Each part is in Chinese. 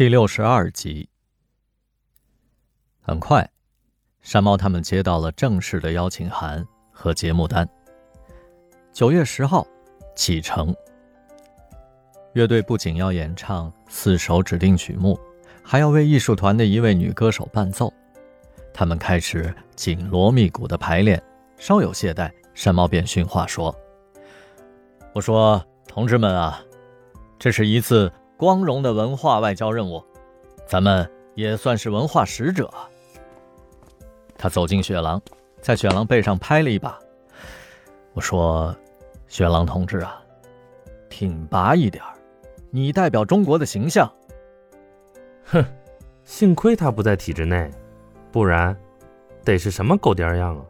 第六十二集。很快，山猫他们接到了正式的邀请函和节目单。九月十号启程。乐队不仅要演唱四首指定曲目，还要为艺术团的一位女歌手伴奏。他们开始紧锣密鼓的排练，稍有懈怠，山猫便训话说：“我说，同志们啊，这是一次光荣的文化外交任务，咱们也算是文化使者。”他走进雪狼，在雪狼背上拍了一把。我说：“雪狼同志啊，挺拔一点你代表中国的形象。”哼，幸亏他不在体制内。不然，得是什么狗颠样啊！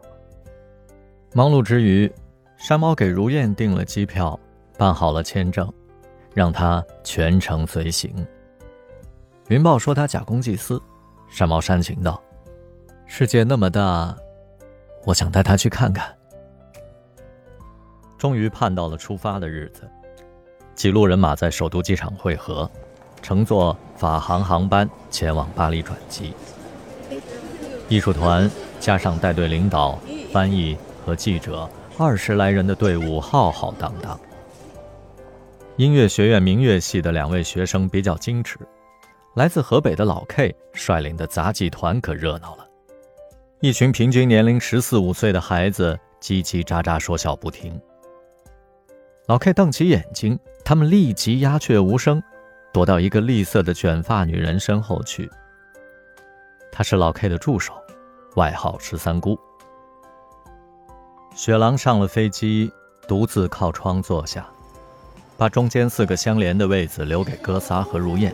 忙碌之余，山猫给如燕订了机票，办好了签证，让他全程随行。云豹说他假公济私，山猫煽情道：“世界那么大，我想带他去看看。”终于盼到了出发的日子，几路人马在首都机场汇合，乘坐法航航班前往巴黎转机。艺术团加上带队领导、翻译和记者，二十来人的队伍浩浩荡荡。音乐学院民乐系的两位学生比较矜持，来自河北的老 K 率领的杂技团可热闹了，一群平均年龄十四五岁的孩子叽叽喳喳说笑不停。老 K 瞪起眼睛，他们立即鸦雀无声，躲到一个栗色的卷发女人身后去。她是老 K 的助手。外号十三姑。雪狼上了飞机，独自靠窗坐下，把中间四个相连的位子留给哥仨和如燕。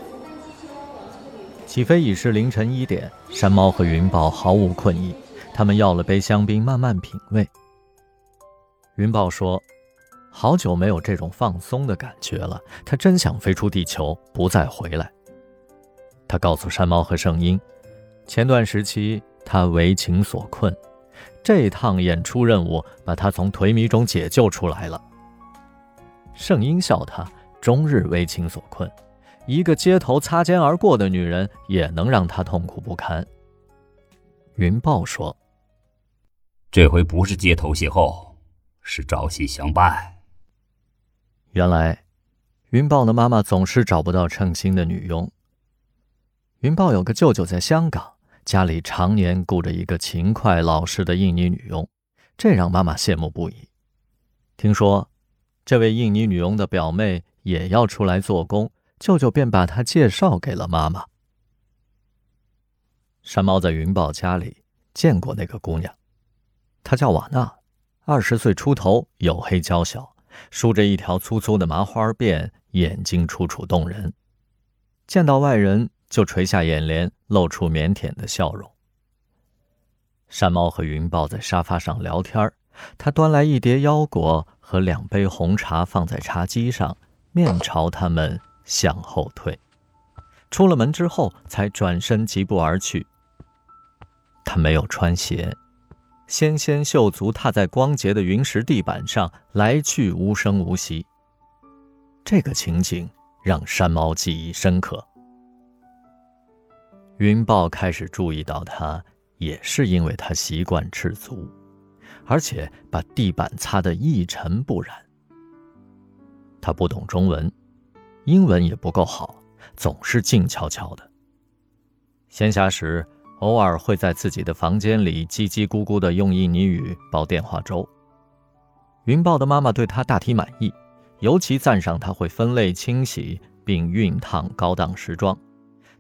起飞已是凌晨一点，山猫和云豹毫无困意，他们要了杯香槟，慢慢品味。云豹说：“好久没有这种放松的感觉了，他真想飞出地球，不再回来。”他告诉山猫和圣婴，前段时期。他为情所困，这趟演出任务把他从颓靡中解救出来了。圣婴笑他终日为情所困，一个街头擦肩而过的女人也能让他痛苦不堪。云豹说：“这回不是街头邂逅，是朝夕相伴。”原来，云豹的妈妈总是找不到称心的女佣。云豹有个舅舅在香港。家里常年雇着一个勤快老实的印尼女佣，这让妈妈羡慕不已。听说这位印尼女佣的表妹也要出来做工，舅舅便把她介绍给了妈妈。山猫在云豹家里见过那个姑娘，她叫瓦娜，二十岁出头，黝黑娇小，梳着一条粗粗的麻花辫，眼睛楚楚动人。见到外人。就垂下眼帘，露出腼腆的笑容。山猫和云豹在沙发上聊天他端来一碟腰果和两杯红茶放在茶几上，面朝他们向后退。出了门之后，才转身疾步而去。他没有穿鞋，纤纤秀足踏在光洁的云石地板上，来去无声无息。这个情景让山猫记忆深刻。云豹开始注意到他，也是因为他习惯赤足，而且把地板擦得一尘不染。他不懂中文，英文也不够好，总是静悄悄的。闲暇时，偶尔会在自己的房间里叽叽咕咕的用印尼语煲电话粥。云豹的妈妈对他大体满意，尤其赞赏他会分类清洗并熨烫高档时装。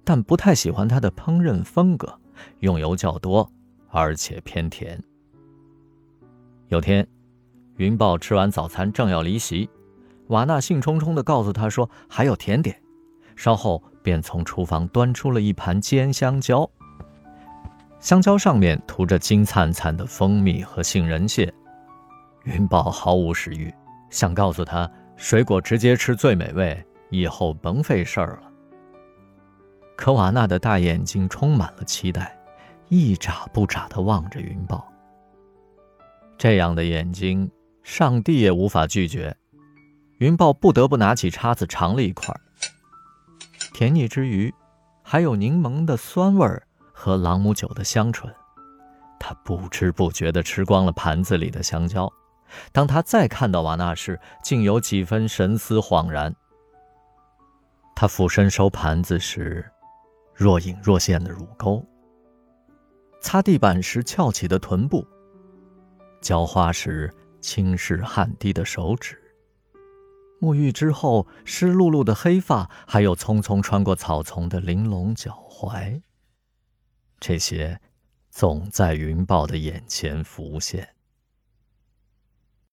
但不太喜欢他的烹饪风格，用油较多，而且偏甜。有天，云豹吃完早餐正要离席，瓦娜兴冲冲地告诉他说还有甜点，稍后便从厨房端出了一盘煎香蕉，香蕉上面涂着金灿灿的蜂蜜和杏仁屑。云豹毫无食欲，想告诉他水果直接吃最美味，以后甭费事儿了。可瓦纳的大眼睛充满了期待，一眨不眨地望着云豹。这样的眼睛，上帝也无法拒绝。云豹不得不拿起叉子尝了一块。甜腻之余，还有柠檬的酸味儿和朗姆酒的香醇。他不知不觉地吃光了盘子里的香蕉。当他再看到瓦纳时，竟有几分神思恍然。他俯身收盘子时，若隐若现的乳沟；擦地板时翘起的臀部；浇花时轻拭汗滴的手指；沐浴之后湿漉漉的黑发，还有匆匆穿过草丛的玲珑脚踝。这些。总在云豹的眼前浮现。